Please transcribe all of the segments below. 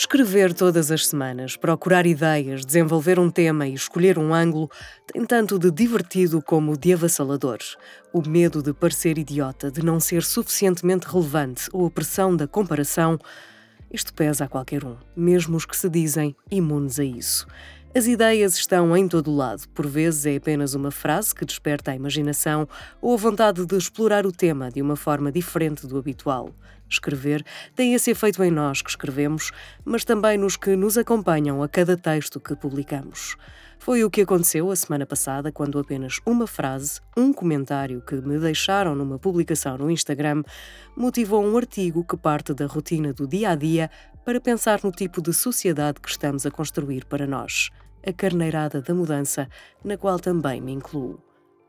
Escrever todas as semanas, procurar ideias, desenvolver um tema e escolher um ângulo tem tanto de divertido como de avassalador. O medo de parecer idiota, de não ser suficientemente relevante ou a pressão da comparação, isto pesa a qualquer um, mesmo os que se dizem imunes a isso. As ideias estão em todo lado. Por vezes é apenas uma frase que desperta a imaginação ou a vontade de explorar o tema de uma forma diferente do habitual. Escrever tem esse efeito em nós que escrevemos, mas também nos que nos acompanham a cada texto que publicamos. Foi o que aconteceu a semana passada, quando apenas uma frase, um comentário que me deixaram numa publicação no Instagram, motivou um artigo que parte da rotina do dia a dia para pensar no tipo de sociedade que estamos a construir para nós, a carneirada da mudança, na qual também me incluo.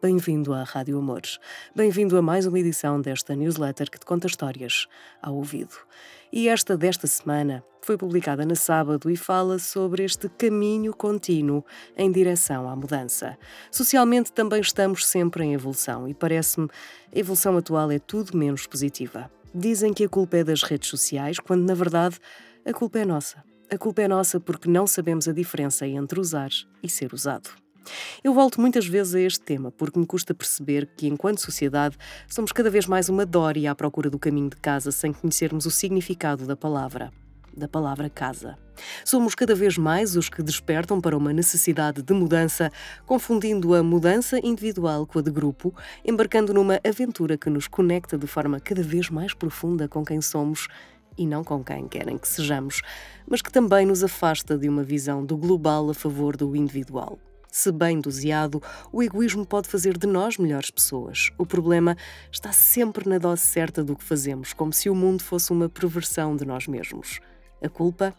Bem-vindo à Rádio Amores. Bem-vindo a mais uma edição desta newsletter que te conta histórias ao ouvido. E esta desta semana foi publicada na sábado e fala sobre este caminho contínuo em direção à mudança. Socialmente também estamos sempre em evolução e parece-me a evolução atual é tudo menos positiva. Dizem que a culpa é das redes sociais, quando na verdade a culpa é nossa. A culpa é nossa porque não sabemos a diferença entre usar e ser usado. Eu volto muitas vezes a este tema porque me custa perceber que, enquanto sociedade, somos cada vez mais uma dória à procura do caminho de casa sem conhecermos o significado da palavra. Da palavra casa. Somos cada vez mais os que despertam para uma necessidade de mudança, confundindo a mudança individual com a de grupo, embarcando numa aventura que nos conecta de forma cada vez mais profunda com quem somos e não com quem querem que sejamos, mas que também nos afasta de uma visão do global a favor do individual. Se bem doseado, o egoísmo pode fazer de nós melhores pessoas. O problema está sempre na dose certa do que fazemos, como se o mundo fosse uma perversão de nós mesmos. A culpa?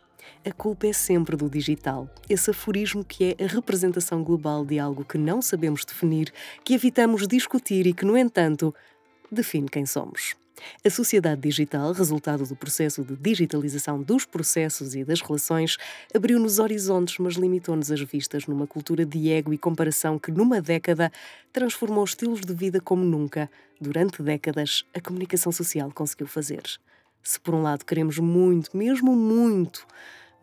A culpa é sempre do digital, esse aforismo que é a representação global de algo que não sabemos definir, que evitamos discutir e que, no entanto, define quem somos. A sociedade digital, resultado do processo de digitalização dos processos e das relações, abriu-nos horizontes, mas limitou-nos as vistas numa cultura de ego e comparação que, numa década, transformou estilos de vida como nunca, durante décadas, a comunicação social conseguiu fazer. Se por um lado queremos muito, mesmo muito,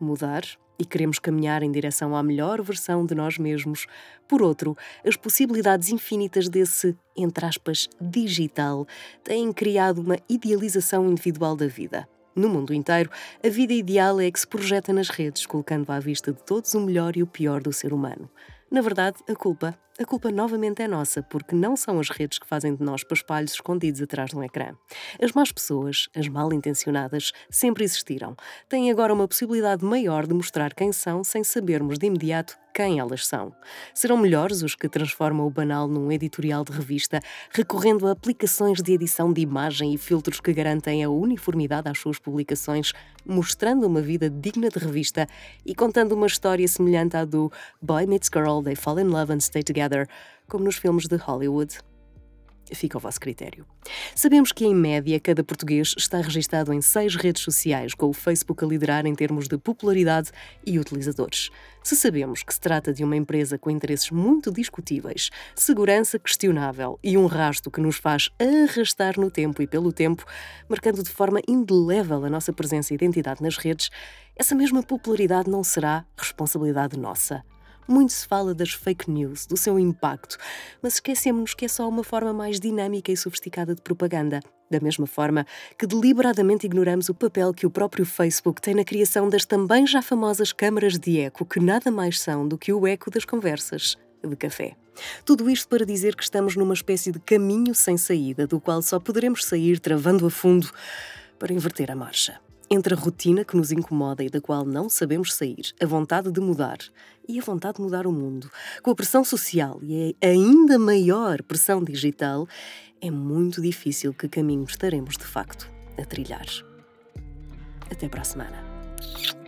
mudar, e queremos caminhar em direção à melhor versão de nós mesmos. Por outro, as possibilidades infinitas desse, entre aspas, digital têm criado uma idealização individual da vida. No mundo inteiro, a vida ideal é que se projeta nas redes, colocando à vista de todos o melhor e o pior do ser humano. Na verdade, a culpa a culpa novamente é nossa, porque não são as redes que fazem de nós paspalhos escondidos atrás de um ecrã. As más pessoas, as mal intencionadas, sempre existiram. Têm agora uma possibilidade maior de mostrar quem são sem sabermos de imediato quem elas são. Serão melhores os que transformam o banal num editorial de revista, recorrendo a aplicações de edição de imagem e filtros que garantem a uniformidade às suas publicações, mostrando uma vida digna de revista e contando uma história semelhante à do Boy Meets Girl, They Fall in Love and Stay Together, como nos filmes de Hollywood fica ao vosso critério. Sabemos que, em média, cada português está registado em seis redes sociais, com o Facebook a liderar em termos de popularidade e utilizadores. Se sabemos que se trata de uma empresa com interesses muito discutíveis, segurança questionável e um rasto que nos faz arrastar no tempo e pelo tempo, marcando de forma indelével a nossa presença e identidade nas redes, essa mesma popularidade não será responsabilidade nossa. Muito se fala das fake news, do seu impacto, mas esquecemos que é só uma forma mais dinâmica e sofisticada de propaganda. Da mesma forma que deliberadamente ignoramos o papel que o próprio Facebook tem na criação das também já famosas câmaras de eco, que nada mais são do que o eco das conversas de café. Tudo isto para dizer que estamos numa espécie de caminho sem saída, do qual só poderemos sair travando a fundo para inverter a marcha entre a rotina que nos incomoda e da qual não sabemos sair, a vontade de mudar e a vontade de mudar o mundo, com a pressão social e a ainda maior pressão digital, é muito difícil que caminho estaremos de facto a trilhar. Até para a semana.